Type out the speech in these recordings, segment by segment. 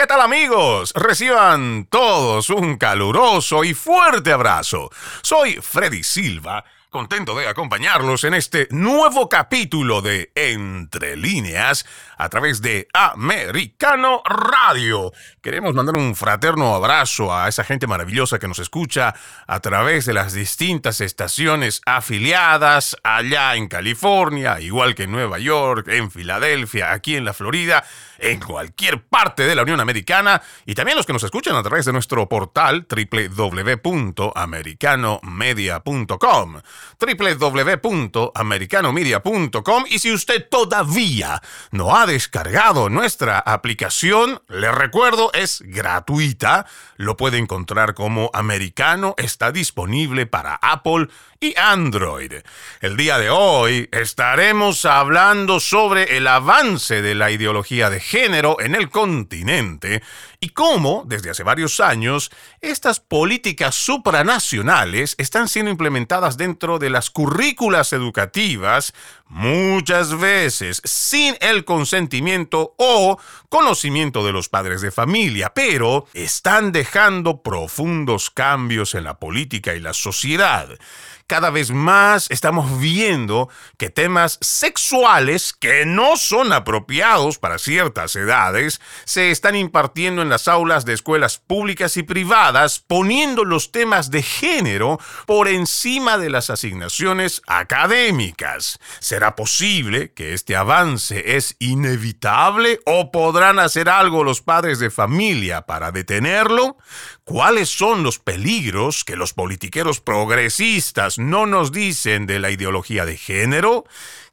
¿Qué tal amigos? Reciban todos un caluroso y fuerte abrazo. Soy Freddy Silva contento de acompañarlos en este nuevo capítulo de Entre líneas a través de Americano Radio. Queremos mandar un fraterno abrazo a esa gente maravillosa que nos escucha a través de las distintas estaciones afiliadas allá en California, igual que en Nueva York, en Filadelfia, aquí en la Florida, en cualquier parte de la Unión Americana y también los que nos escuchan a través de nuestro portal www.americanomedia.com www.americanomedia.com y si usted todavía no ha descargado nuestra aplicación, le recuerdo es gratuita, lo puede encontrar como americano, está disponible para Apple y Android. El día de hoy estaremos hablando sobre el avance de la ideología de género en el continente y cómo, desde hace varios años, estas políticas supranacionales están siendo implementadas dentro de las currículas educativas, muchas veces sin el consentimiento o conocimiento de los padres de familia, pero están dejando profundos cambios en la política y la sociedad. Cada vez más estamos viendo que temas sexuales que no son apropiados para ciertas edades se están impartiendo en las aulas de escuelas públicas y privadas, poniendo los temas de género por encima de las asignaciones académicas. ¿Será posible que este avance es inevitable o podrán hacer algo los padres de familia para detenerlo? ¿Cuáles son los peligros que los politiqueros progresistas no nos dicen de la ideología de género?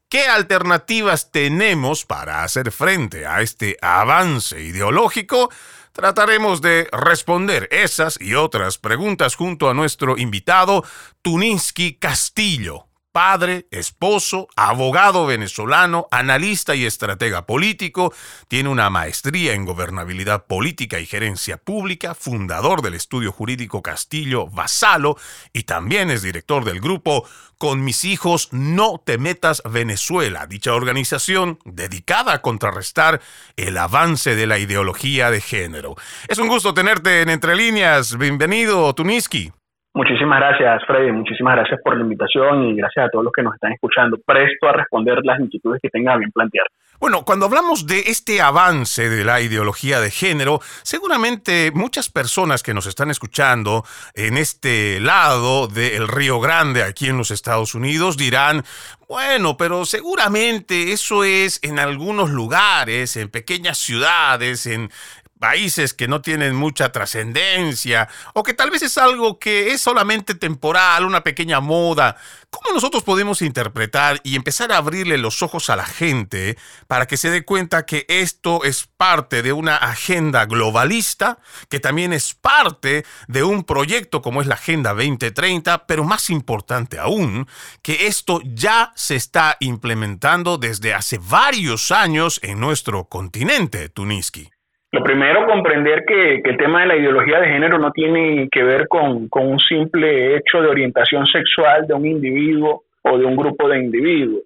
¿Qué alternativas tenemos para hacer frente a este avance ideológico? Trataremos de responder esas y otras preguntas junto a nuestro invitado Tuninsky Castillo padre, esposo, abogado venezolano, analista y estratega político, tiene una maestría en gobernabilidad política y gerencia pública, fundador del estudio jurídico Castillo Vasalo y también es director del grupo Con mis hijos no te metas Venezuela, dicha organización dedicada a contrarrestar el avance de la ideología de género. Es un gusto tenerte en Entre Líneas. Bienvenido, Tuniski. Muchísimas gracias, Freddy. Muchísimas gracias por la invitación y gracias a todos los que nos están escuchando. Presto a responder las inquietudes que tengan bien plantear. Bueno, cuando hablamos de este avance de la ideología de género, seguramente muchas personas que nos están escuchando en este lado del Río Grande, aquí en los Estados Unidos, dirán, bueno, pero seguramente eso es en algunos lugares, en pequeñas ciudades, en países que no tienen mucha trascendencia o que tal vez es algo que es solamente temporal, una pequeña moda. ¿Cómo nosotros podemos interpretar y empezar a abrirle los ojos a la gente para que se dé cuenta que esto es parte de una agenda globalista, que también es parte de un proyecto como es la Agenda 2030, pero más importante aún, que esto ya se está implementando desde hace varios años en nuestro continente, Tuniski? Lo primero, comprender que, el tema de la ideología de género no tiene que ver con, un simple hecho de orientación sexual de un individuo o de un grupo de individuos,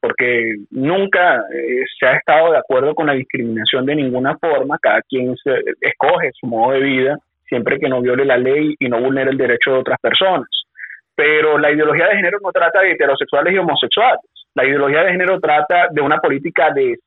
porque nunca eh, se ha estado de acuerdo con la discriminación de ninguna forma, cada quien se, escoge su modo de vida, siempre que no viole la ley y no vulnere el derecho de otras personas. Pero la ideología de género no trata de heterosexuales y homosexuales. La ideología de género trata de una política de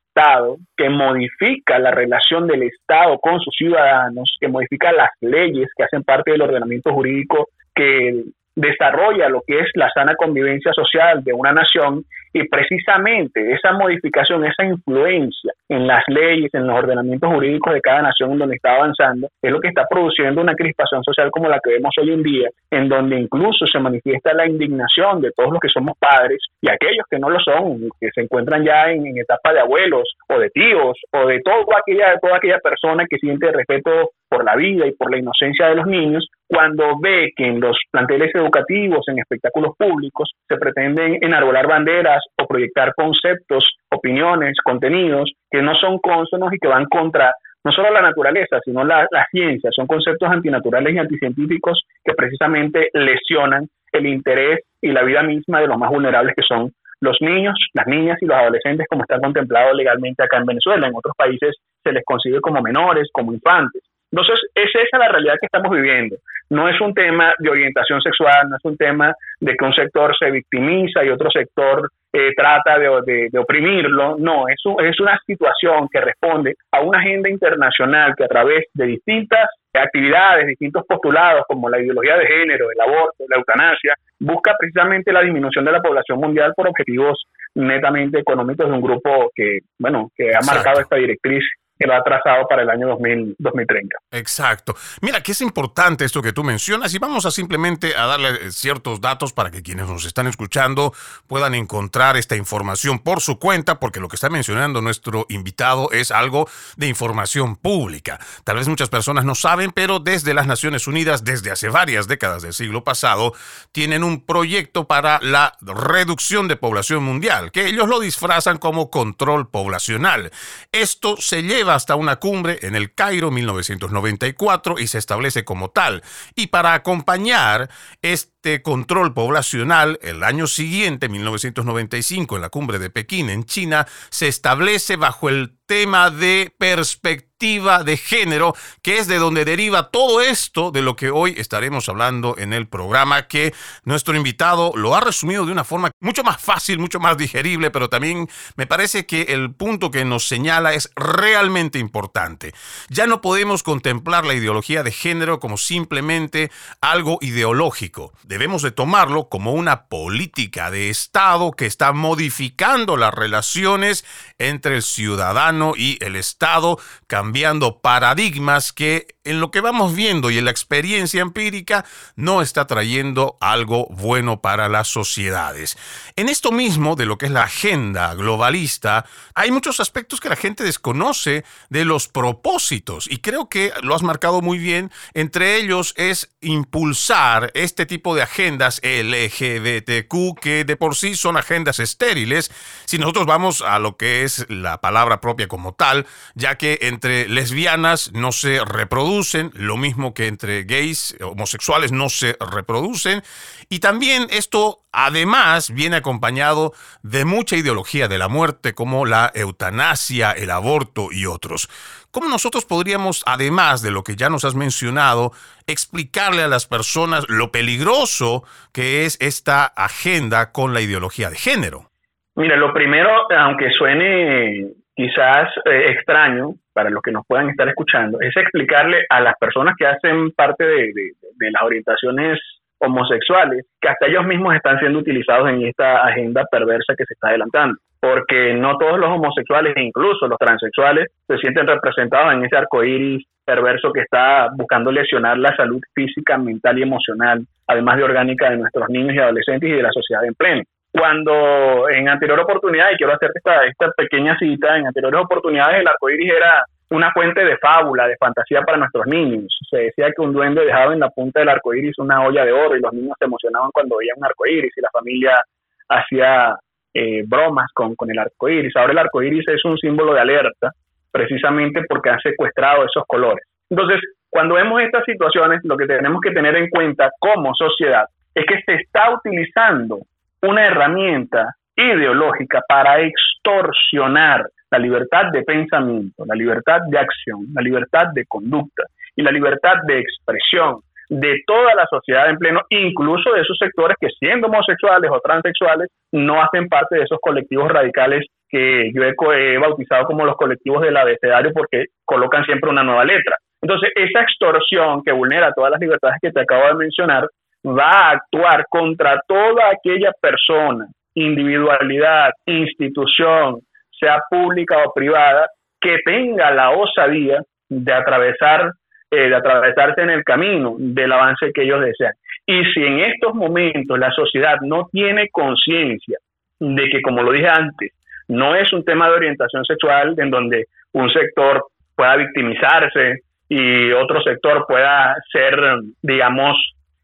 que modifica la relación del Estado con sus ciudadanos, que modifica las leyes que hacen parte del ordenamiento jurídico que desarrolla lo que es la sana convivencia social de una nación y precisamente esa modificación, esa influencia en las leyes, en los ordenamientos jurídicos de cada nación donde está avanzando, es lo que está produciendo una crispación social como la que vemos hoy en día, en donde incluso se manifiesta la indignación de todos los que somos padres y aquellos que no lo son, que se encuentran ya en, etapa de abuelos o de tíos o de toda aquella, toda aquella persona que siente respeto por la vida y por la inocencia de los niños, cuando ve que en los planteles educativos, en espectáculos públicos, se pretenden enarbolar banderas o proyectar conceptos, opiniones, contenidos que no son cónsonos y que van contra no solo la naturaleza, sino la, ciencia. Son conceptos antinaturales y anticientíficos que precisamente lesionan el interés y la vida misma de los más vulnerables que son los niños, las niñas y los adolescentes como está contemplado legalmente acá en Venezuela. En otros países se les concibe como menores, como infantes. Entonces, es esa la realidad que estamos viviendo. No es un tema de orientación sexual, no es un tema de que un sector se victimiza y otro sector eh, trata de, oprimirlo. No, es, es una situación que responde a una agenda internacional que a través de distintas actividades, distintos postulados como la ideología de género, el aborto, la eutanasia, busca precisamente la disminución de la población mundial por objetivos netamente económicos de un grupo que, bueno, que ha marcado esta directriz lo ha trazado para el año 2030. Exacto. Mira, que es importante esto que tú mencionas y vamos a simplemente a darle eh, ciertos datos para que quienes nos están escuchando puedan encontrar esta información por su cuenta, porque lo que está mencionando nuestro invitado es algo de información pública. Tal vez muchas personas no saben, pero desde las Naciones Unidas, desde hace varias décadas del siglo pasado, tienen un proyecto para la reducción de población mundial, que ellos lo disfrazan como control poblacional. Esto se lleva hasta una cumbre en el Cairo 1994 y se establece como tal. Y para acompañar este control poblacional, el año siguiente, 1995, en la cumbre de Pekín, en China, se establece bajo el tema de perspectiva de género, que es de donde deriva todo esto de lo que hoy estaremos hablando en el programa, que nuestro invitado lo ha resumido de una forma mucho más fácil, mucho más digerible, pero también me parece que el punto que nos señala es realmente importante. Ya no podemos contemplar la ideología de género como simplemente algo ideológico. Debemos de tomarlo como una política de Estado que está modificando las relaciones entre el ciudadano y el Estado, cambiando paradigmas que en lo que vamos viendo y en la experiencia empírica no está trayendo algo bueno para las sociedades. En esto mismo de lo que es la agenda globalista, hay muchos aspectos que la gente desconoce de los propósitos y creo que lo has marcado muy bien. Entre ellos es impulsar este tipo de agendas LGBTQ que de por sí son agendas estériles. Si nosotros vamos a lo que es la palabra propia como tal, ya que entre lesbianas no se lo mismo que entre gays, homosexuales no se reproducen. Y también esto además viene acompañado de mucha ideología de la muerte como la eutanasia, el aborto y otros. ¿Cómo nosotros podríamos, además de lo que ya nos has mencionado, explicarle a las personas lo peligroso que es esta agenda con la ideología de género? Mira, lo primero, aunque suene quizás eh, extraño para los que nos puedan estar escuchando, es explicarle a las personas que hacen parte de, las orientaciones homosexuales que hasta ellos mismos están siendo utilizados en esta agenda perversa que se está adelantando. Porque no todos los homosexuales, incluso los transexuales, se sienten representados en ese arco iris perverso que está buscando lesionar la salud física, mental y emocional, además de orgánica de nuestros niños y adolescentes y de la sociedad en pleno cuando en anterior oportunidad, y quiero hacer esta, esta pequeña cita, en anteriores oportunidades el arco iris era una fuente de fábula, de fantasía para nuestros niños. Se decía que un duende dejaba en la punta del arco iris una olla de oro y los niños se emocionaban cuando veían un arco iris y la familia hacía eh, bromas con, con el arco iris. Ahora el arco iris es un símbolo de alerta precisamente porque han secuestrado esos colores. Entonces, cuando vemos estas situaciones, lo que tenemos que tener en cuenta como sociedad es que se está utilizando una herramienta ideológica para extorsionar la libertad de pensamiento, la libertad de acción, la libertad de conducta y la libertad de expresión de toda la sociedad en pleno, incluso de esos sectores que siendo homosexuales o transexuales no hacen parte de esos colectivos radicales que yo he, bautizado como los colectivos del abecedario porque colocan siempre una nueva letra. Entonces, esa extorsión que vulnera todas las libertades que te acabo de mencionar va a actuar contra toda aquella persona, individualidad, institución, sea pública o privada, que tenga la osadía de atravesar, eh, de atravesarse en el camino del avance que ellos desean. Y si en estos momentos la sociedad no tiene conciencia de que, como lo dije antes, no es un tema de orientación sexual en donde un sector pueda victimizarse y otro sector pueda ser, digamos,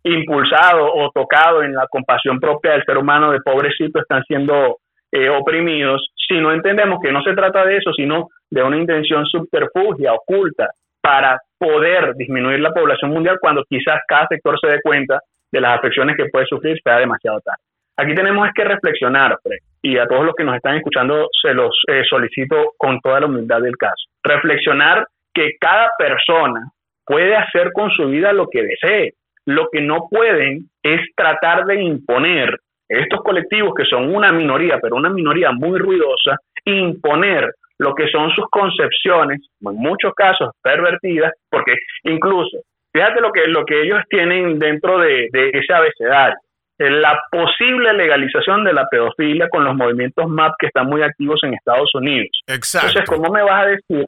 impulsado o tocado en la compasión propia del ser humano de pobrecito están siendo eh, oprimidos, si no entendemos que no se trata de eso, sino de una intención subterfugia, oculta, para poder disminuir la población mundial cuando quizás cada sector se dé cuenta de las afecciones que puede sufrir, sea demasiado tarde. Aquí tenemos que reflexionar, y a todos los que nos están escuchando se los eh, solicito con toda la humildad del caso. Reflexionar que cada persona puede hacer con su vida lo que desee. Lo que no pueden es tratar de imponer estos colectivos que son una minoría, pero una minoría muy ruidosa, imponer lo que son sus concepciones, en muchos casos pervertidas, porque incluso, fíjate lo que, lo que ellos tienen dentro de, de ese abecedario, la posible legalización de la pedofilia con los movimientos MAP que están muy activos en Estados Unidos. Exacto. Entonces, ¿cómo me vas a decir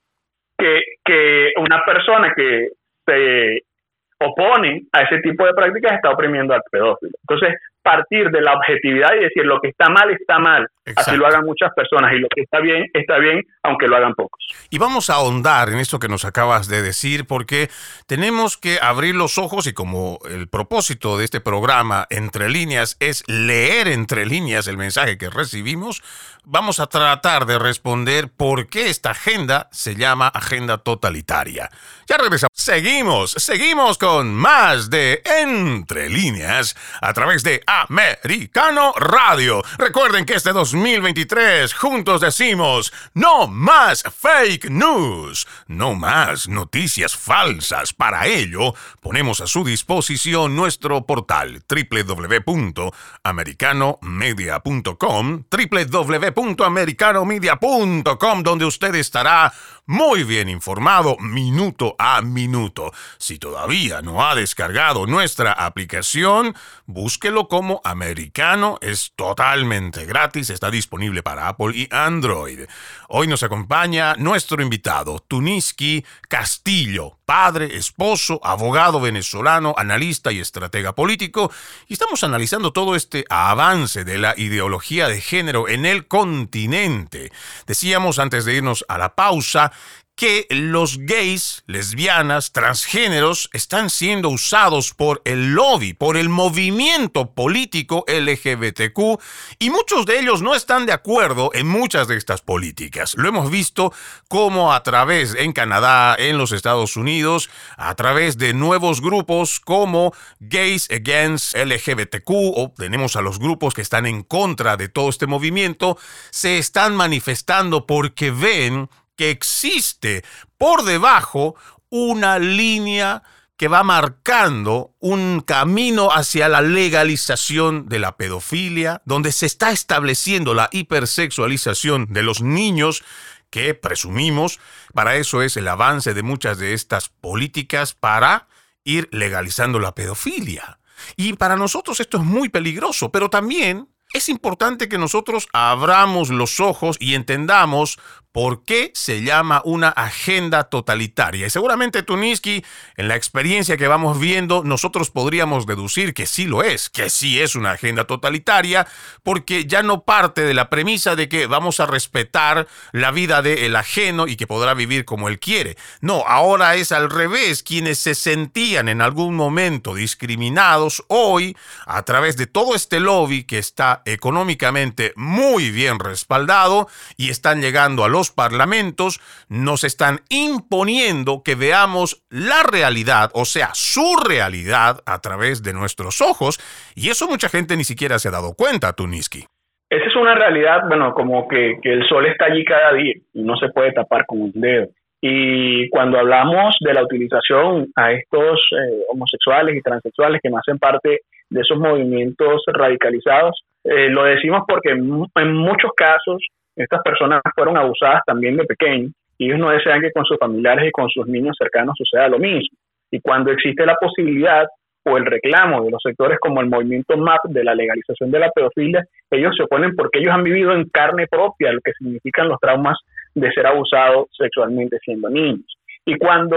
que, que una persona que se opone a ese tipo de prácticas está oprimiendo al pedófilo? Entonces, partir de la objetividad y decir lo que está mal está mal. Así lo hagan muchas personas y lo que está bien está bien, aunque lo hagan pocos. Y vamos a ahondar en esto que nos acabas de decir porque tenemos que abrir los ojos y como el propósito de este programa entre líneas es leer entre líneas el mensaje que recibimos, vamos a tratar de responder por qué esta agenda se llama agenda totalitaria. Ya regresamos. Seguimos, seguimos con más de Entre líneas a través de Americano Radio. Recuerden que este 2023 juntos decimos, no más fake news, no más noticias falsas. Para ello, ponemos a su disposición nuestro portal www.americanomedia.com, www.americanomedia.com, donde usted estará muy bien informado minuto a minuto. Si todavía no ha descargado nuestra aplicación, búsquelo como americano. Es totalmente gratis, está disponible para Apple y Android. Hoy nos acompaña nuestro invitado, Tuniski Castillo, padre, esposo, abogado venezolano, analista y estratega político. Y estamos analizando todo este avance de la ideología de género en el continente. Decíamos antes de irnos a la pausa que los gays, lesbianas, transgéneros están siendo usados por el lobby, por el movimiento político LGBTQ y muchos de ellos no están de acuerdo en muchas de estas políticas. Lo hemos visto como a través en Canadá, en los Estados Unidos, a través de nuevos grupos como Gays Against LGBTQ o tenemos a los grupos que están en contra de todo este movimiento, se están manifestando porque ven que existe por debajo una línea que va marcando un camino hacia la legalización de la pedofilia, donde se está estableciendo la hipersexualización de los niños, que presumimos, para eso es el avance de muchas de estas políticas para ir legalizando la pedofilia. Y para nosotros esto es muy peligroso, pero también es importante que nosotros abramos los ojos y entendamos por qué se llama una agenda totalitaria. Y seguramente Tuniski, en la experiencia que vamos viendo, nosotros podríamos deducir que sí lo es, que sí es una agenda totalitaria, porque ya no parte de la premisa de que vamos a respetar la vida del ajeno y que podrá vivir como él quiere. No, ahora es al revés. Quienes se sentían en algún momento discriminados, hoy, a través de todo este lobby que está económicamente muy bien respaldado y están llegando a los parlamentos nos están imponiendo que veamos la realidad, o sea, su realidad a través de nuestros ojos, y eso mucha gente ni siquiera se ha dado cuenta, Tuniski. Esa es una realidad, bueno, como que, el sol está allí cada día y no se puede tapar con un dedo. Y cuando hablamos de la utilización a estos eh, homosexuales y transexuales que no hacen parte de esos movimientos radicalizados, eh, lo decimos porque en muchos casos estas personas fueron abusadas también de pequeños y ellos no desean que con sus familiares y con sus niños cercanos suceda lo mismo. Y cuando existe la posibilidad o el reclamo de los sectores como el movimiento MAP de la legalización de la pedofilia, ellos se oponen porque ellos han vivido en carne propia lo que significan los traumas de ser abusados sexualmente siendo niños. Y cuando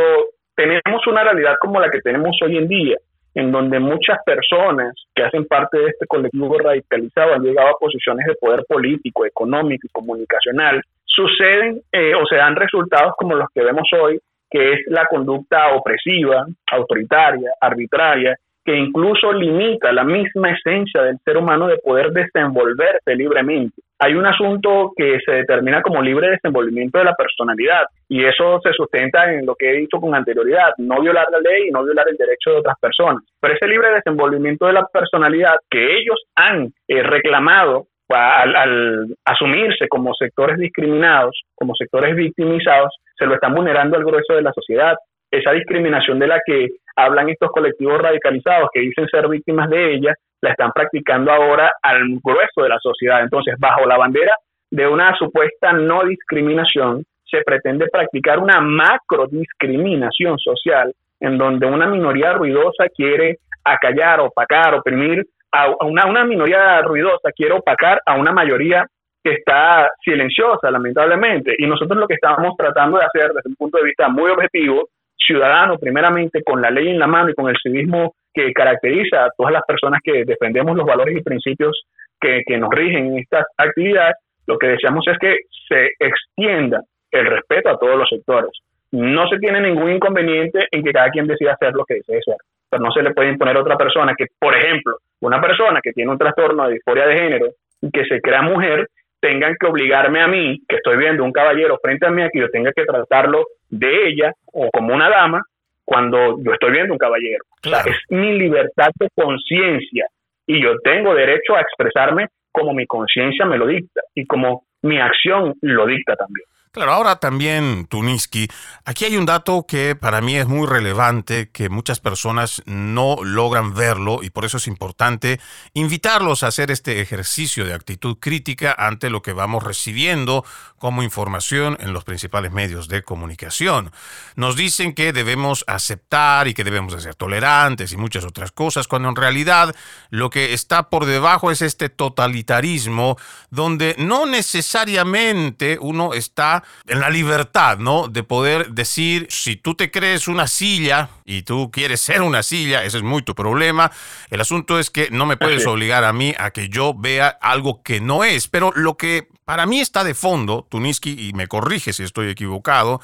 tenemos una realidad como la que tenemos hoy en día, en donde muchas personas que hacen parte de este colectivo radicalizado han llegado a posiciones de poder político, económico y comunicacional, suceden eh, o se dan resultados como los que vemos hoy, que es la conducta opresiva, autoritaria, arbitraria, que incluso limita la misma esencia del ser humano de poder desenvolverse libremente. Hay un asunto que se determina como libre desenvolvimiento de la personalidad y eso se sustenta en lo que he dicho con anterioridad, no violar la ley y no violar el derecho de otras personas. Pero ese libre desenvolvimiento de la personalidad que ellos han eh, reclamado al, asumirse como sectores discriminados, como sectores victimizados, se lo están vulnerando al grueso de la sociedad. Esa discriminación de la que hablan estos colectivos radicalizados que dicen ser víctimas de ella, la están practicando ahora al grueso de la sociedad. Entonces, bajo la bandera de una supuesta no discriminación, se pretende practicar una macro discriminación social en donde una minoría ruidosa quiere acallar, opacar, oprimir a una, una minoría ruidosa, quiere opacar a una mayoría que está silenciosa, lamentablemente. Y nosotros lo que estamos tratando de hacer desde un punto de vista muy objetivo ciudadano, primeramente con la ley en la mano y con el civismo que caracteriza a todas las personas que defendemos los valores y principios que, nos rigen en estas actividades, lo que deseamos es que se extienda el respeto a todos los sectores. No se tiene ningún inconveniente en que cada quien decida hacer lo que desee hacer, pero no se le puede imponer a otra persona que, por ejemplo, una persona que tiene un trastorno de disforia de género y que se crea mujer, tengan que obligarme a mí, que estoy viendo un caballero frente a mí, a que yo tenga que tratarlo de ella o como una dama cuando yo estoy viendo un caballero. es mi libertad de conciencia y yo tengo derecho a expresarme como mi conciencia me lo dicta y como mi acción lo dicta también. Claro, ahora también, Tuniski, aquí hay un dato que para mí es muy relevante, que muchas personas no logran verlo y por eso es importante invitarlos a hacer este ejercicio de actitud crítica ante lo que vamos recibiendo como información en los principales medios de comunicación. Nos dicen que debemos aceptar y que debemos ser tolerantes y muchas otras cosas, cuando en realidad lo que está por debajo es este totalitarismo donde no necesariamente uno está en la libertad, ¿no? De poder decir, si tú te crees una silla y tú quieres ser una silla, ese es muy tu problema. El asunto es que no me puedes obligar a mí a que yo vea algo que no es. Pero lo que para mí está de fondo, Tuniski, y me corrige si estoy equivocado,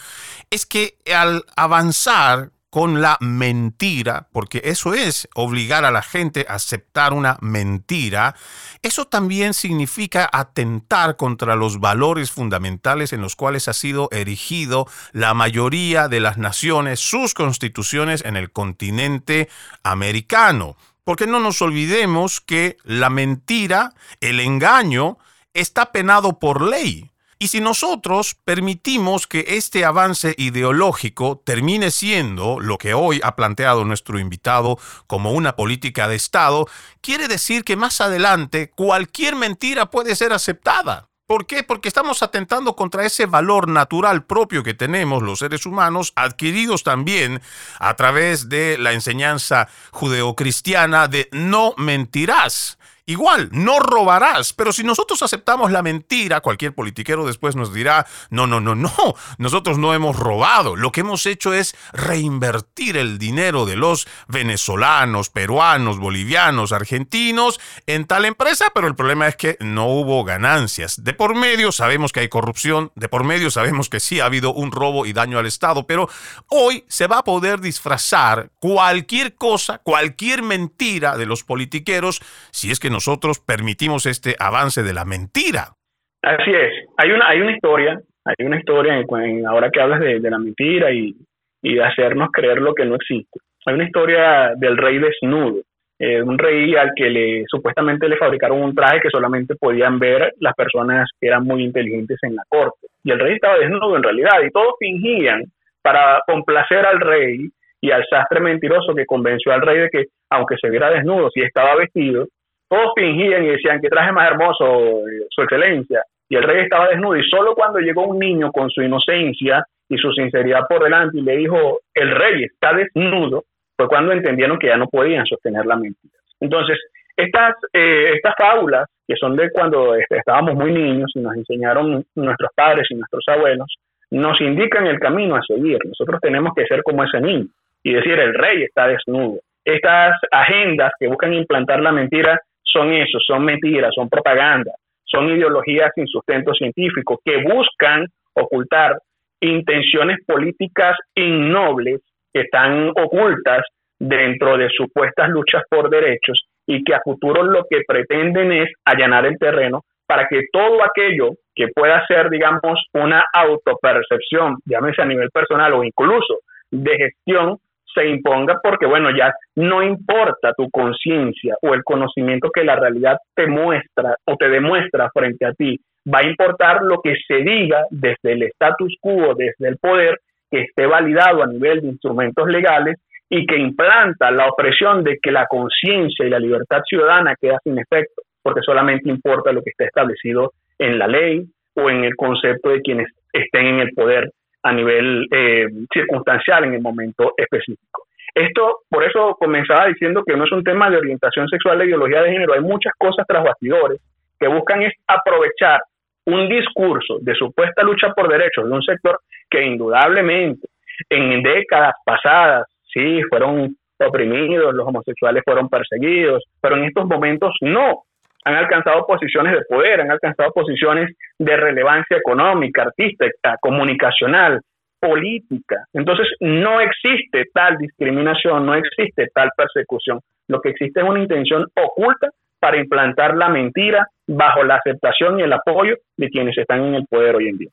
es que al avanzar con la mentira, porque eso es obligar a la gente a aceptar una mentira, eso también significa atentar contra los valores fundamentales en los cuales ha sido erigido la mayoría de las naciones, sus constituciones en el continente americano. Porque no nos olvidemos que la mentira, el engaño, está penado por ley. Y si nosotros permitimos que este avance ideológico termine siendo lo que hoy ha planteado nuestro invitado como una política de Estado, quiere decir que más adelante cualquier mentira puede ser aceptada. ¿Por qué? Porque estamos atentando contra ese valor natural propio que tenemos los seres humanos, adquiridos también a través de la enseñanza judeocristiana de no mentirás. Igual, no robarás, pero si nosotros aceptamos la mentira, cualquier politiquero después nos dirá, no, no, no, no, nosotros no hemos robado, lo que hemos hecho es reinvertir el dinero de los venezolanos, peruanos, bolivianos, argentinos en tal empresa, pero el problema es que no hubo ganancias. De por medio sabemos que hay corrupción, de por medio sabemos que sí ha habido un robo y daño al Estado, pero hoy se va a poder disfrazar cualquier cosa, cualquier mentira de los politiqueros, si es que nosotros permitimos este avance de la mentira. Así es. Hay una, hay una historia, hay una historia en, ahora que hablas de, la mentira y, de hacernos creer lo que no existe. Hay una historia del rey desnudo, eh, un rey al que le supuestamente le fabricaron un traje que solamente podían ver las personas que eran muy inteligentes en la corte. Y el rey estaba desnudo en realidad y todos fingían para complacer al rey y al sastre mentiroso que convenció al rey de que aunque se viera desnudo, si estaba vestido, todos fingían y decían que traje más hermoso, eh, su excelencia. Y el rey estaba desnudo. Y solo cuando llegó un niño con su inocencia y su sinceridad por delante y le dijo, el rey está desnudo, fue cuando entendieron que ya no podían sostener la mentira. Entonces, estas, eh, estas fábulas, que son de cuando este, estábamos muy niños y nos enseñaron nuestros padres y nuestros abuelos, nos indican el camino a seguir. Nosotros tenemos que ser como ese niño y decir, el rey está desnudo. Estas agendas que buscan implantar la mentira son eso, son mentiras, son propaganda, son ideologías sin sustento científico que buscan ocultar intenciones políticas innobles que están ocultas dentro de supuestas luchas por derechos y que a futuro lo que pretenden es allanar el terreno para que todo aquello que pueda ser, digamos, una autopercepción, llámese a nivel personal o incluso de gestión, se imponga porque, bueno, ya no importa tu conciencia o el conocimiento que la realidad te muestra o te demuestra frente a ti, va a importar lo que se diga desde el status quo, desde el poder, que esté validado a nivel de instrumentos legales y que implanta la opresión de que la conciencia y la libertad ciudadana queda sin efecto, porque solamente importa lo que esté establecido en la ley o en el concepto de quienes estén en el poder a nivel eh, circunstancial en el momento específico. Esto, por eso comenzaba diciendo que no es un tema de orientación sexual, de ideología de género, hay muchas cosas tras bastidores que buscan es aprovechar un discurso de supuesta lucha por derechos de un sector que indudablemente en décadas pasadas, sí, fueron oprimidos, los homosexuales fueron perseguidos, pero en estos momentos no, han alcanzado posiciones de poder, han alcanzado posiciones de relevancia económica, artística, comunicacional, política. Entonces, no existe tal discriminación, no existe tal persecución. Lo que existe es una intención oculta para implantar la mentira bajo la aceptación y el apoyo de quienes están en el poder hoy en día.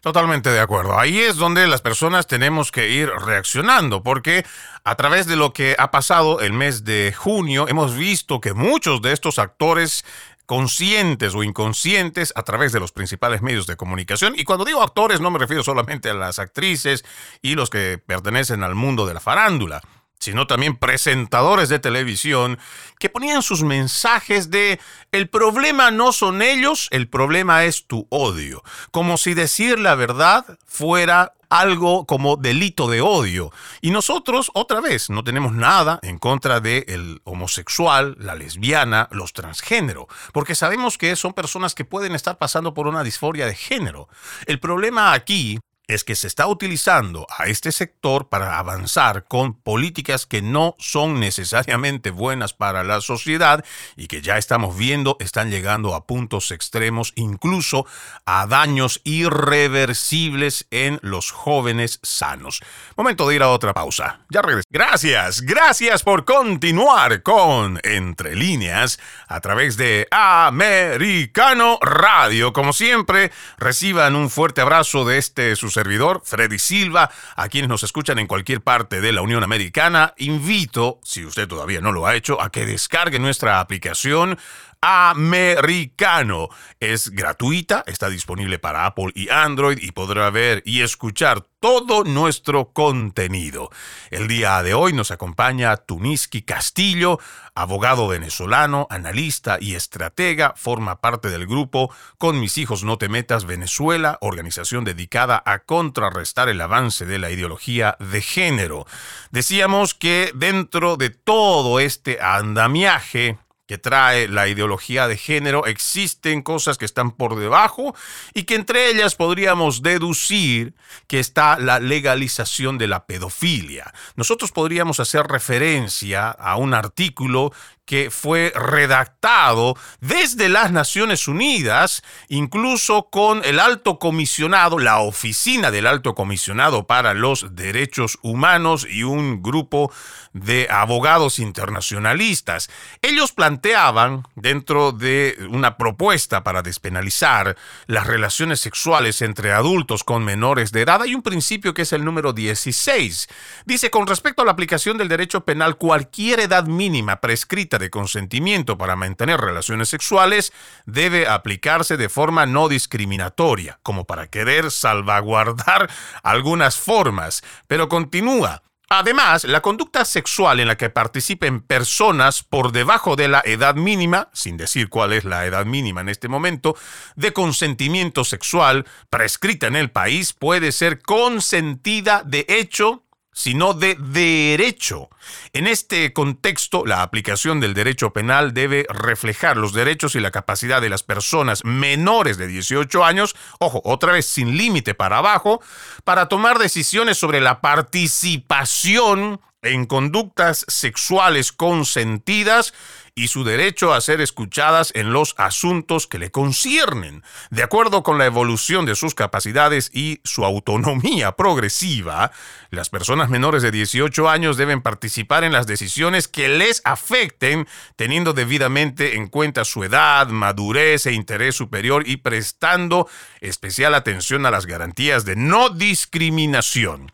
Totalmente de acuerdo. Ahí es donde las personas tenemos que ir reaccionando, porque a través de lo que ha pasado el mes de junio, hemos visto que muchos de estos actores conscientes o inconscientes a través de los principales medios de comunicación. Y cuando digo actores no me refiero solamente a las actrices y los que pertenecen al mundo de la farándula sino también presentadores de televisión que ponían sus mensajes de el problema no son ellos, el problema es tu odio, como si decir la verdad fuera algo como delito de odio. Y nosotros, otra vez, no tenemos nada en contra del el homosexual, la lesbiana, los transgénero, porque sabemos que son personas que pueden estar pasando por una disforia de género. El problema aquí es que se está utilizando a este sector para avanzar con políticas que no son necesariamente buenas para la sociedad y que ya estamos viendo están llegando a puntos extremos, incluso a daños irreversibles en los jóvenes sanos. Momento de ir a otra pausa. Ya regreso. Gracias, gracias por continuar con Entre líneas a través de Americano Radio. Como siempre, reciban un fuerte abrazo de este su servidor, Freddy Silva, a quienes nos escuchan en cualquier parte de la Unión Americana. Invito, si usted todavía no lo ha hecho, a que descargue nuestra aplicación americano. Es gratuita, está disponible para Apple y Android y podrá ver y escuchar todo nuestro contenido. El día de hoy nos acompaña Tuniski Castillo, abogado venezolano, analista y estratega, forma parte del grupo Con mis hijos no te metas Venezuela, organización dedicada a contrarrestar el avance de la ideología de género. Decíamos que dentro de todo este andamiaje que trae la ideología de género, existen cosas que están por debajo y que entre ellas podríamos deducir que está la legalización de la pedofilia. Nosotros podríamos hacer referencia a un artículo que fue redactado desde las Naciones Unidas, incluso con el alto comisionado, la oficina del alto comisionado para los derechos humanos y un grupo de abogados internacionalistas. Ellos planteaban, dentro de una propuesta para despenalizar las relaciones sexuales entre adultos con menores de edad, hay un principio que es el número 16. Dice, con respecto a la aplicación del derecho penal, cualquier edad mínima prescrita de consentimiento para mantener relaciones sexuales debe aplicarse de forma no discriminatoria, como para querer salvaguardar algunas formas. Pero continúa. Además, la conducta sexual en la que participen personas por debajo de la edad mínima, sin decir cuál es la edad mínima en este momento, de consentimiento sexual prescrita en el país puede ser consentida de hecho sino de derecho. En este contexto, la aplicación del derecho penal debe reflejar los derechos y la capacidad de las personas menores de 18 años, ojo, otra vez sin límite para abajo, para tomar decisiones sobre la participación en conductas sexuales consentidas y su derecho a ser escuchadas en los asuntos que le conciernen. De acuerdo con la evolución de sus capacidades y su autonomía progresiva, las personas menores de 18 años deben participar en las decisiones que les afecten, teniendo debidamente en cuenta su edad, madurez e interés superior y prestando especial atención a las garantías de no discriminación.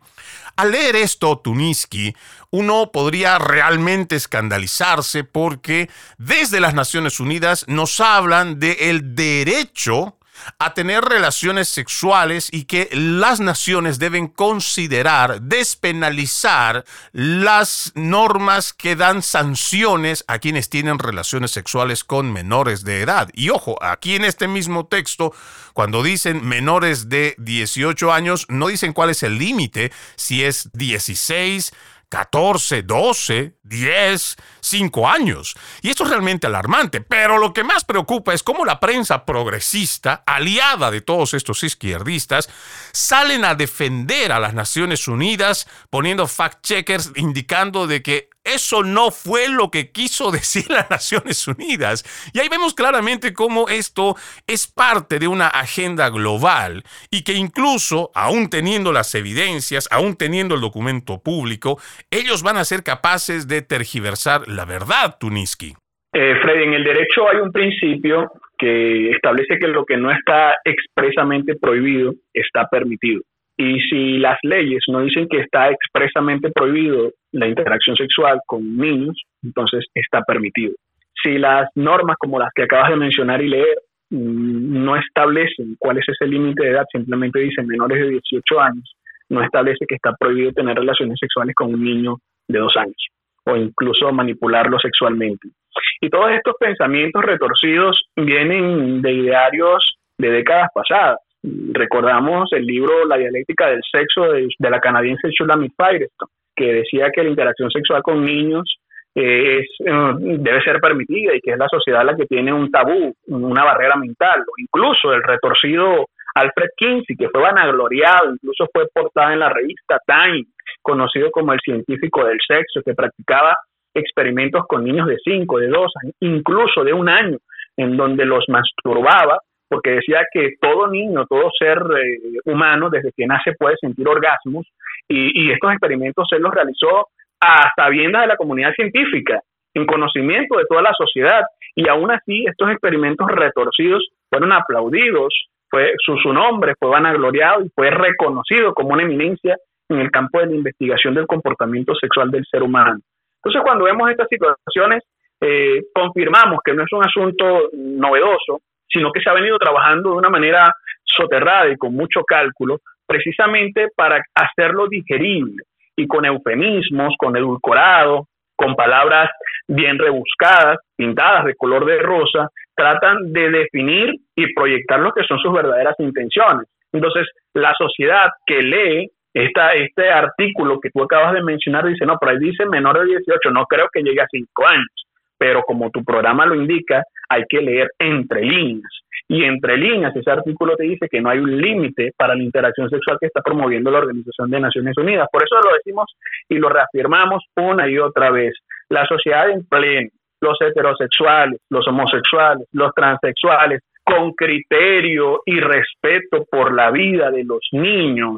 Al leer esto, Tuniski, uno podría realmente escandalizarse porque desde las Naciones Unidas nos hablan del derecho a tener relaciones sexuales y que las naciones deben considerar despenalizar las normas que dan sanciones a quienes tienen relaciones sexuales con menores de edad. Y ojo, aquí en este mismo texto, cuando dicen menores de 18 años, no dicen cuál es el límite, si es 16, 14, 12, 10, 5 años. Y esto es realmente alarmante, pero lo que más preocupa es cómo la prensa progresista, aliada de todos estos izquierdistas, salen a defender a las Naciones Unidas poniendo fact-checkers indicando de que eso no fue lo que quiso decir las Naciones Unidas. Y ahí vemos claramente cómo esto es parte de una agenda global y que incluso, aún teniendo las evidencias, aún teniendo el documento público, ellos van a ser capaces de tergiversar la verdad, Tuniski. Eh, Freddy, en el derecho hay un principio que establece que lo que no está expresamente prohibido está permitido. Y si las leyes no dicen que está expresamente prohibido la interacción sexual con niños, entonces está permitido. Si las normas como las que acabas de mencionar y leer mm, no establecen cuál es ese límite de edad, simplemente dicen menores de 18 años, no establece que está prohibido tener relaciones sexuales con un niño de dos años o incluso manipularlo sexualmente. Y todos estos pensamientos retorcidos vienen de idearios de décadas pasadas recordamos el libro La dialéctica del sexo de, la canadiense Shulamit Firestone, que decía que la interacción sexual con niños eh, es, eh, debe ser permitida y que es la sociedad la que tiene un tabú, una barrera mental, o incluso el retorcido Alfred Kinsey, que fue vanagloriado, incluso fue portada en la revista Time, conocido como el científico del sexo, que practicaba experimentos con niños de 5, de 2 años, incluso de un año, en donde los masturbaba porque decía que todo niño, todo ser eh, humano desde que nace puede sentir orgasmos y, estos experimentos él los realizó a sabiendas de la comunidad científica, en conocimiento de toda la sociedad y aún así estos experimentos retorcidos fueron aplaudidos, fue su, su nombre fue vanagloriado y fue reconocido como una eminencia en el campo de la investigación del comportamiento sexual del ser humano. Entonces cuando vemos estas situaciones, eh, confirmamos que no es un asunto novedoso, sino que se ha venido trabajando de una manera soterrada y con mucho cálculo, precisamente para hacerlo digerible y con eufemismos, con edulcorado, con palabras bien rebuscadas, pintadas de color de rosa, tratan de definir y proyectar lo que son sus verdaderas intenciones. Entonces, la sociedad que lee esta, este artículo que tú acabas de mencionar dice, no, pero ahí dice menor de 18, no creo que llegue a 5 años pero como tu programa lo indica, hay que leer entre líneas. Y entre líneas, ese artículo te dice que no hay un límite para la interacción sexual que está promoviendo la Organización de Naciones Unidas. Por eso lo decimos y lo reafirmamos una y otra vez. La sociedad en pleno, los heterosexuales, los homosexuales, los transexuales, con criterio y respeto por la vida de los niños,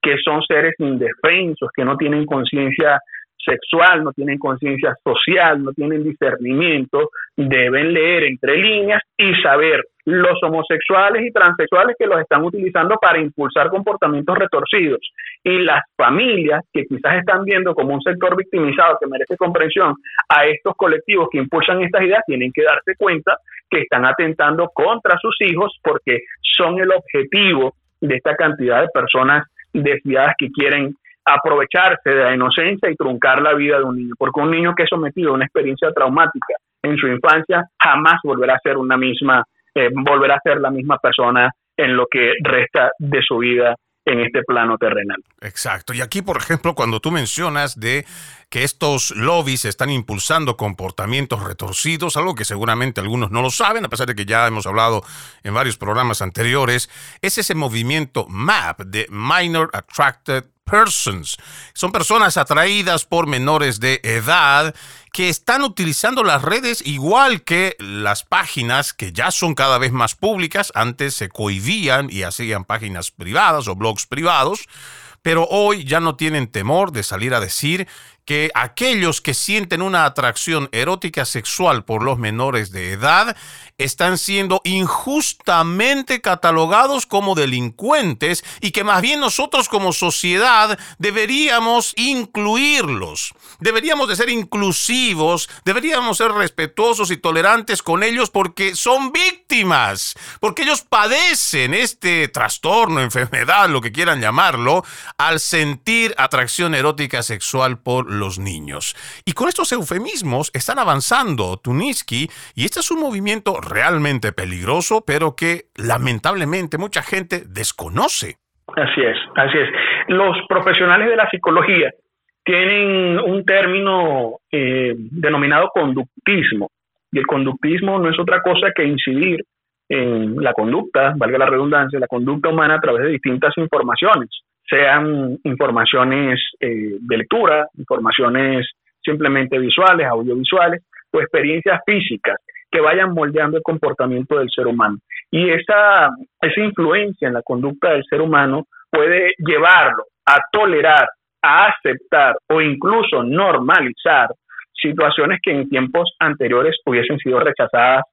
que son seres indefensos, que no tienen conciencia sexual, no tienen conciencia social, no tienen discernimiento, deben leer entre líneas y saber los homosexuales y transexuales que los están utilizando para impulsar comportamientos retorcidos. Y las familias que quizás están viendo como un sector victimizado que merece comprensión a estos colectivos que impulsan estas ideas tienen que darse cuenta que están atentando contra sus hijos porque son el objetivo de esta cantidad de personas desviadas que quieren aprovecharse de la inocencia y truncar la vida de un niño, porque un niño que es sometido a una experiencia traumática en su infancia jamás volverá a ser una misma, eh, volverá a ser la misma persona en lo que resta de su vida en este plano terrenal. Exacto. Y aquí, por ejemplo, cuando tú mencionas de que estos lobbies están impulsando comportamientos retorcidos, algo que seguramente algunos no lo saben, a pesar de que ya hemos hablado en varios programas anteriores, es ese movimiento MAP de Minor Attracted Son personas atraídas por menores de edad que están utilizando las redes igual que las páginas que ya son cada vez más públicas. Antes se cohibían y hacían páginas privadas o blogs privados pero hoy ya no tienen temor de salir a decir que aquellos que sienten una atracción erótica sexual por los menores de edad están siendo injustamente catalogados como delincuentes y que más bien nosotros como sociedad deberíamos incluirlos. Deberíamos de ser inclusivos, deberíamos ser respetuosos y tolerantes con ellos porque son víctimas, porque ellos padecen este trastorno, enfermedad, lo que quieran llamarlo, al sentir atracción erótica sexual por los niños. Y con estos eufemismos están avanzando Tuniski y este es un movimiento realmente peligroso, pero que lamentablemente mucha gente desconoce. Así es, así es. Los profesionales de la psicología tienen un término eh, denominado conductismo. Y el conductismo no es otra cosa que incidir en la conducta, valga la redundancia, la conducta humana a través de distintas informaciones sean informaciones eh, de lectura, informaciones simplemente visuales, audiovisuales o experiencias físicas que vayan moldeando el comportamiento del ser humano. Y esa, esa influencia en la conducta del ser humano puede llevarlo a tolerar, a aceptar o incluso normalizar situaciones que en tiempos anteriores hubiesen sido rechazadas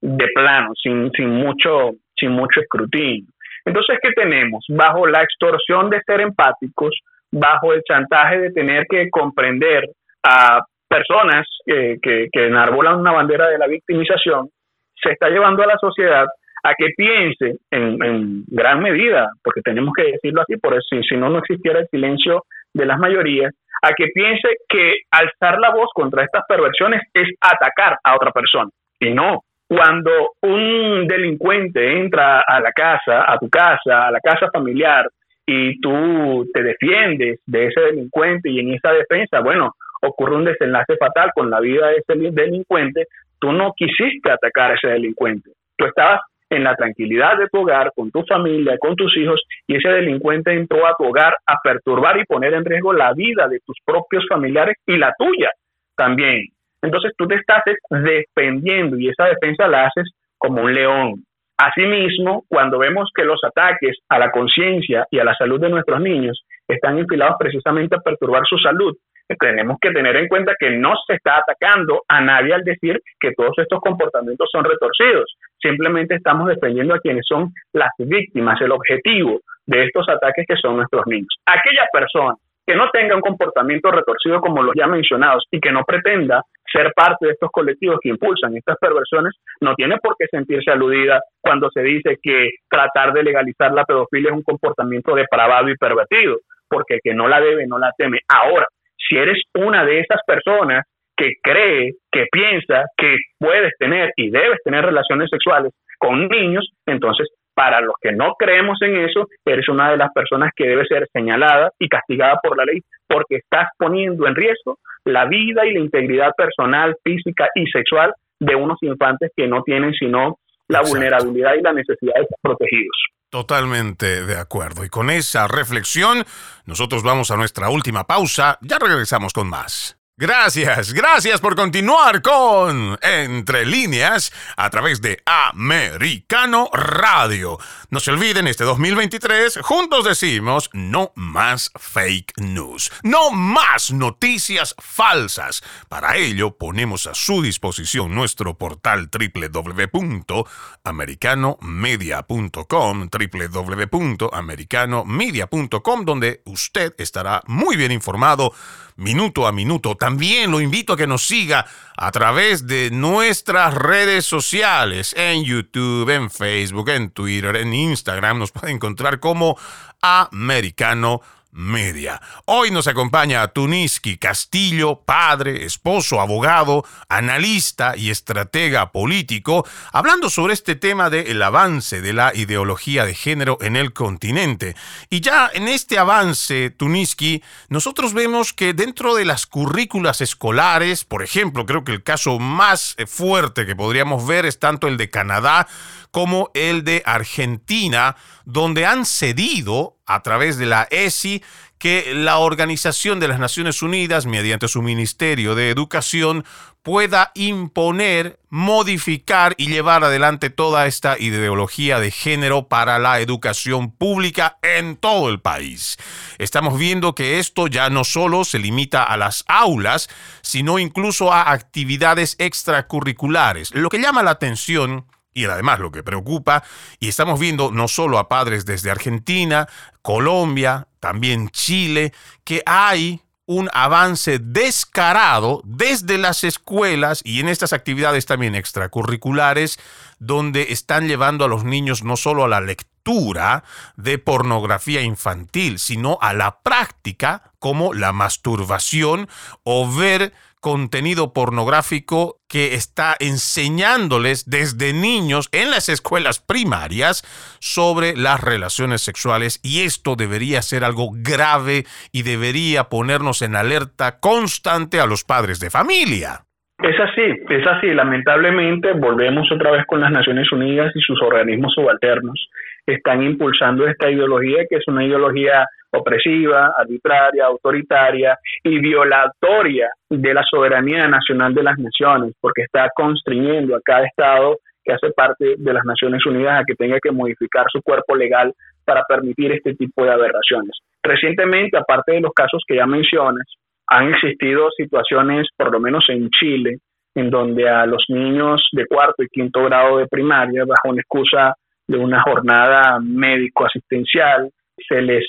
de plano, sin, sin, mucho, sin mucho escrutinio. Entonces, ¿qué tenemos? Bajo la extorsión de ser empáticos, bajo el chantaje de tener que comprender a personas que, que, enarbolan una bandera de la victimización, se está llevando a la sociedad a que piense en, gran medida, porque tenemos que decirlo así, por eso, si no, no existiera el silencio de las mayorías, a que piense que alzar la voz contra estas perversiones es atacar a otra persona. Y no, cuando un delincuente entra a la casa, a tu casa, a la casa familiar, y tú te defiendes de ese delincuente y en esa defensa, bueno, ocurre un desenlace fatal con la vida de ese delincuente, tú no quisiste atacar a ese delincuente. Tú estabas en la tranquilidad de tu hogar, con tu familia, con tus hijos, y ese delincuente entró a tu hogar a perturbar y poner en riesgo la vida de tus propios familiares y la tuya también. Entonces tú te estás defendiendo y esa defensa la haces como un león. Asimismo, cuando vemos que los ataques a la conciencia y a la salud de nuestros niños están enfilados precisamente a perturbar su salud, tenemos que tener en cuenta que no se está atacando a nadie al decir que todos estos comportamientos son retorcidos. Simplemente estamos defendiendo a quienes son las víctimas, el objetivo de estos ataques que son nuestros niños. Aquella persona que no tenga un comportamiento retorcido como los ya mencionados y que no pretenda ser parte de estos colectivos que impulsan estas perversiones, no tiene por qué sentirse aludida cuando se dice que tratar de legalizar la pedofilia es un comportamiento depravado y pervertido, porque que no la debe, no la teme. Ahora, si eres una de esas personas que cree, que piensa que puedes tener y debes tener relaciones sexuales con niños, entonces para los que no creemos en eso, eres una de las personas que debe ser señalada y castigada por la ley porque estás poniendo en riesgo la vida y la integridad personal, física y sexual de unos infantes que no tienen sino la vulnerabilidad y la necesidad de ser protegidos. Totalmente de acuerdo. Y con esa reflexión, nosotros vamos a nuestra última pausa. Ya regresamos con más. Gracias, gracias por continuar con Entre líneas a través de Americano Radio. No se olviden, este 2023 juntos decimos no más fake news, no más noticias falsas. Para ello ponemos a su disposición nuestro portal www.americanomedia.com, www.americanomedia.com, donde usted estará muy bien informado minuto a minuto. También lo invito a que nos siga a través de nuestras redes sociales, en YouTube, en Facebook, en Twitter, en Instagram. Nos puede encontrar como Americano media. Hoy nos acompaña Tuniski Castillo, padre, esposo, abogado, analista y estratega político, hablando sobre este tema del avance de la ideología de género en el continente. Y ya en este avance, Tuniski, nosotros vemos que dentro de las currículas escolares, por ejemplo, creo que el caso más eh, fuerte que podríamos ver es tanto el de Canadá como el de Argentina, donde han cedido a través de la ESI que la Organización de las Naciones Unidas, mediante su Ministerio de Educación, pueda imponer, modificar y llevar adelante toda esta ideología de género para la educación pública en todo el país. Estamos viendo que esto ya no solo se limita a las aulas, sino incluso a actividades extracurriculares. Lo que llama la atención y además lo que preocupa, y estamos viendo no solo a padres desde Argentina, Colombia, también Chile, que hay un avance descarado desde las escuelas y en estas actividades también extracurriculares, donde están llevando a los niños no solo a la lectura de pornografía infantil, sino a la práctica como la masturbación o ver contenido pornográfico que está enseñándoles desde niños en las escuelas primarias sobre las relaciones sexuales y esto debería ser algo grave y debería ponernos en alerta constante a los padres de familia. Es así, es así. Lamentablemente volvemos otra vez con las Naciones Unidas y sus organismos subalternos. Están impulsando esta ideología que es una ideología opresiva, arbitraria, autoritaria y violatoria de la soberanía nacional de las naciones, porque está constriñendo a cada Estado que hace parte de las Naciones Unidas a que tenga que modificar su cuerpo legal para permitir este tipo de aberraciones. Recientemente, aparte de los casos que ya mencionas, han existido situaciones, por lo menos en Chile, en donde a los niños de cuarto y quinto grado de primaria, bajo una excusa de una jornada médico-asistencial, se les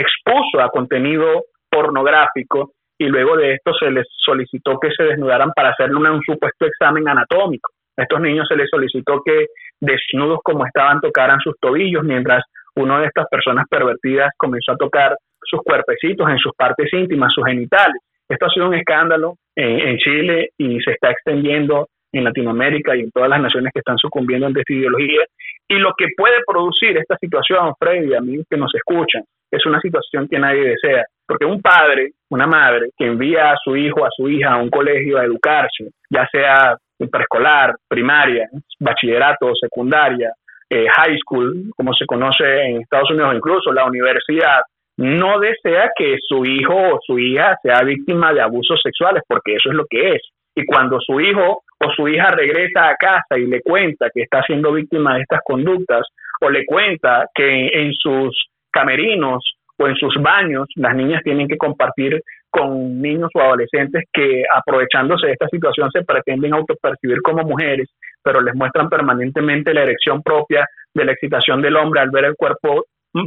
expuso a contenido pornográfico y luego de esto se les solicitó que se desnudaran para hacerle un supuesto examen anatómico. A estos niños se les solicitó que desnudos como estaban tocaran sus tobillos mientras una de estas personas pervertidas comenzó a tocar sus cuerpecitos en sus partes íntimas, sus genitales. Esto ha sido un escándalo en, en Chile y se está extendiendo en Latinoamérica y en todas las naciones que están sucumbiendo ante esta ideología. Y lo que puede producir esta situación, Freddy, amigos que nos escuchan, es una situación que nadie desea. Porque un padre, una madre, que envía a su hijo, a su hija a un colegio a educarse, ya sea preescolar, primaria, bachillerato, secundaria, eh, high school, como se conoce en Estados Unidos, incluso la universidad, no desea que su hijo o su hija sea víctima de abusos sexuales, porque eso es lo que es. Y cuando su hijo o su hija regresa a casa y le cuenta que está siendo víctima de estas conductas, o le cuenta que en sus camerinos o en sus baños las niñas tienen que compartir con niños o adolescentes que aprovechándose de esta situación se pretenden autopercibir como mujeres, pero les muestran permanentemente la erección propia de la excitación del hombre al ver el cuerpo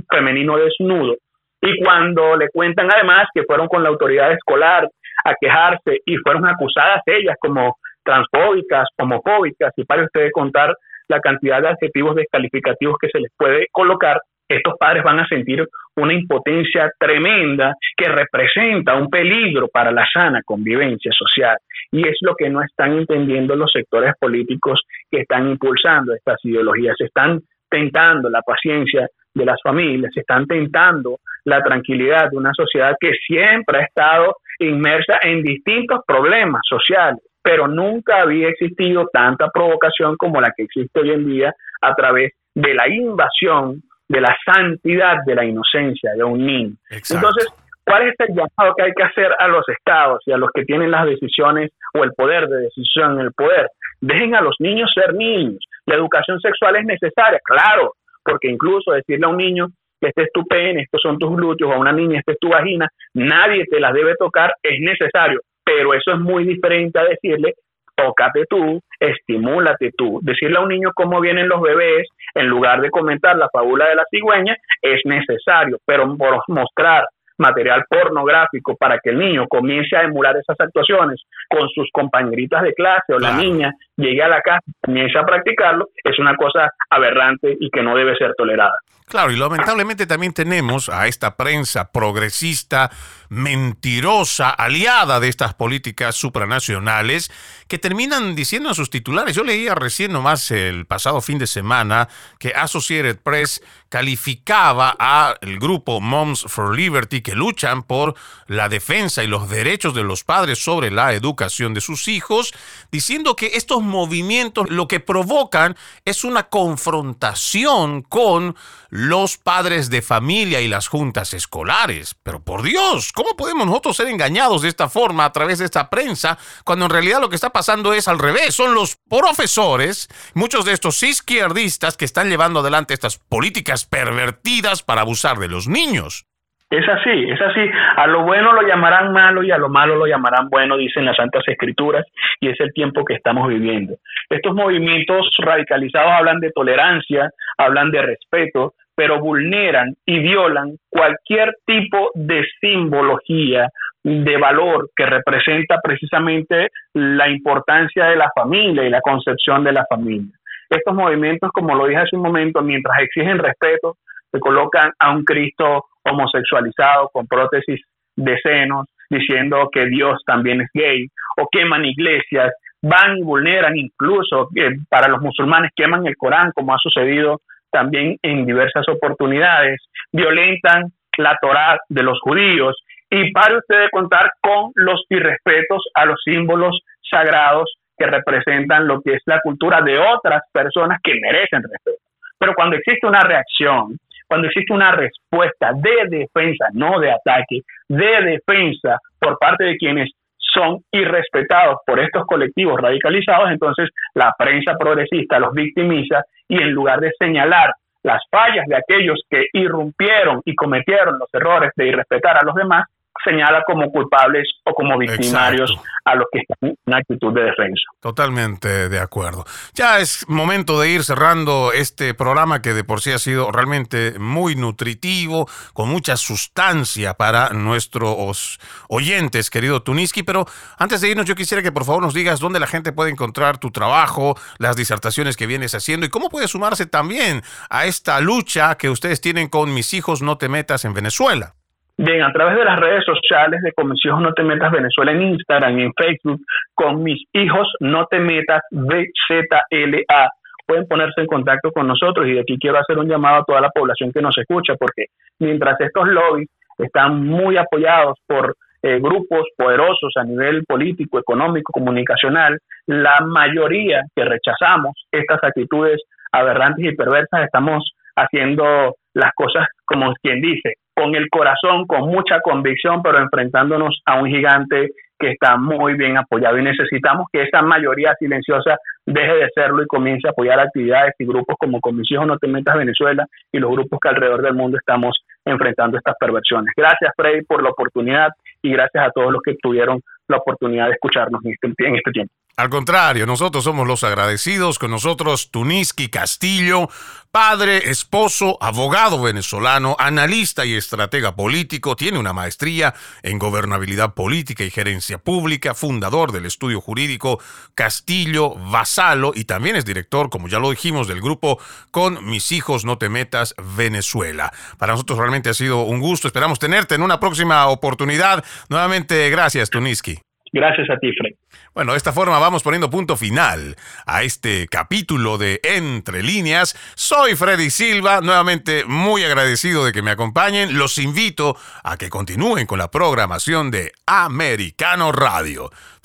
femenino desnudo. Y cuando le cuentan además que fueron con la autoridad escolar a quejarse y fueron acusadas ellas como transfóbicas, homofóbicas, y para ustedes contar la cantidad de adjetivos descalificativos que se les puede colocar, estos padres van a sentir una impotencia tremenda que representa un peligro para la sana convivencia social. Y es lo que no están entendiendo los sectores políticos que están impulsando estas ideologías. Están tentando la paciencia de las familias, están tentando la tranquilidad de una sociedad que siempre ha estado inmersa en distintos problemas sociales, pero nunca había existido tanta provocación como la que existe hoy en día a través de la invasión de la santidad de la inocencia de un niño. Entonces, ¿cuál es el llamado que hay que hacer a los estados y a los que tienen las decisiones o el poder de decisión en el poder? Dejen a los niños ser niños. La educación sexual es necesaria, claro, porque incluso decirle a un niño que este es tu pene, estos son tus glúteos, o a una niña, esta es tu vagina, nadie te las debe tocar, es necesario, pero eso es muy diferente a decirle tócate tú, estimúlate tú. Decirle a un niño cómo vienen los bebés, en lugar de comentar la fábula de la cigüeña, es necesario, pero por mostrar material pornográfico para que el niño comience a emular esas actuaciones con sus compañeritas de clase o la niña llegue a la casa y comience a practicarlo, es una cosa aberrante y que no debe ser tolerada. Claro, y lamentablemente también tenemos a esta prensa progresista, mentirosa, aliada de estas políticas supranacionales, que terminan diciendo a sus titulares. Yo leía recién nomás el pasado fin de semana que Associated Press calificaba al grupo Moms for Liberty que luchan por la defensa y los derechos de los padres sobre la educación de sus hijos, diciendo que estos movimientos lo que provocan es una confrontación con los padres de familia y las juntas escolares. Pero por Dios, ¿cómo podemos nosotros ser engañados de esta forma a través de esta prensa cuando en realidad lo que está pasando es al revés? Son los profesores, muchos de estos izquierdistas que están llevando adelante estas políticas pervertidas para abusar de los niños. Es así, es así. A lo bueno lo llamarán malo y a lo malo lo llamarán bueno, dicen las Santas Escrituras, y es el tiempo que estamos viviendo. Estos movimientos radicalizados hablan de tolerancia, hablan de respeto, pero vulneran y violan cualquier tipo de simbología, de valor que representa precisamente la importancia de la familia y la concepción de la familia. Estos movimientos, como lo dije hace un momento, mientras exigen respeto, se colocan a un Cristo homosexualizado con prótesis de senos, diciendo que Dios también es gay, o queman iglesias, van y vulneran incluso, eh, para los musulmanes queman el Corán, como ha sucedido también en diversas oportunidades, violentan la Torá de los judíos, y para ustedes contar con los irrespetos a los símbolos sagrados que representan lo que es la cultura de otras personas que merecen respeto. Pero cuando existe una reacción cuando existe una respuesta de defensa, no de ataque, de defensa por parte de quienes son irrespetados por estos colectivos radicalizados, entonces la prensa progresista los victimiza y en lugar de señalar las fallas de aquellos que irrumpieron y cometieron los errores de irrespetar a los demás, señala como culpables o como victimarios a los que están en actitud de defensa. Totalmente de acuerdo. Ya es momento de ir cerrando este programa que de por sí ha sido realmente muy nutritivo, con mucha sustancia para nuestros oyentes, querido Tuniski, pero antes de irnos yo quisiera que por favor nos digas dónde la gente puede encontrar tu trabajo, las disertaciones que vienes haciendo y cómo puede sumarse también a esta lucha que ustedes tienen con Mis hijos no te metas en Venezuela. Bien, a través de las redes sociales de Comisión No Te Metas Venezuela en Instagram en Facebook, con mis hijos No Te Metas BZLA, pueden ponerse en contacto con nosotros y de aquí quiero hacer un llamado a toda la población que nos escucha, porque mientras estos lobbies están muy apoyados por eh, grupos poderosos a nivel político, económico, comunicacional, la mayoría que rechazamos estas actitudes aberrantes y perversas estamos haciendo las cosas como quien dice, con el corazón, con mucha convicción, pero enfrentándonos a un gigante que está muy bien apoyado y necesitamos que esa mayoría silenciosa deje de serlo y comience a apoyar actividades y grupos como Comisión No Te Metas Venezuela y los grupos que alrededor del mundo estamos enfrentando estas perversiones. Gracias, Freddy, por la oportunidad y gracias a todos los que tuvieron la oportunidad de escucharnos en este, en este tiempo. Al contrario, nosotros somos los agradecidos. Con nosotros, Tuniski Castillo, padre, esposo, abogado venezolano, analista y estratega político. Tiene una maestría en gobernabilidad política y gerencia pública, fundador del estudio jurídico Castillo Vasalo y también es director, como ya lo dijimos, del grupo Con Mis Hijos No Te Metas Venezuela. Para nosotros realmente ha sido un gusto. Esperamos tenerte en una próxima oportunidad. Nuevamente, gracias, Tuniski. Gracias a ti, Fred. Bueno, de esta forma vamos poniendo punto final a este capítulo de Entre líneas. Soy Freddy Silva, nuevamente muy agradecido de que me acompañen. Los invito a que continúen con la programación de Americano Radio.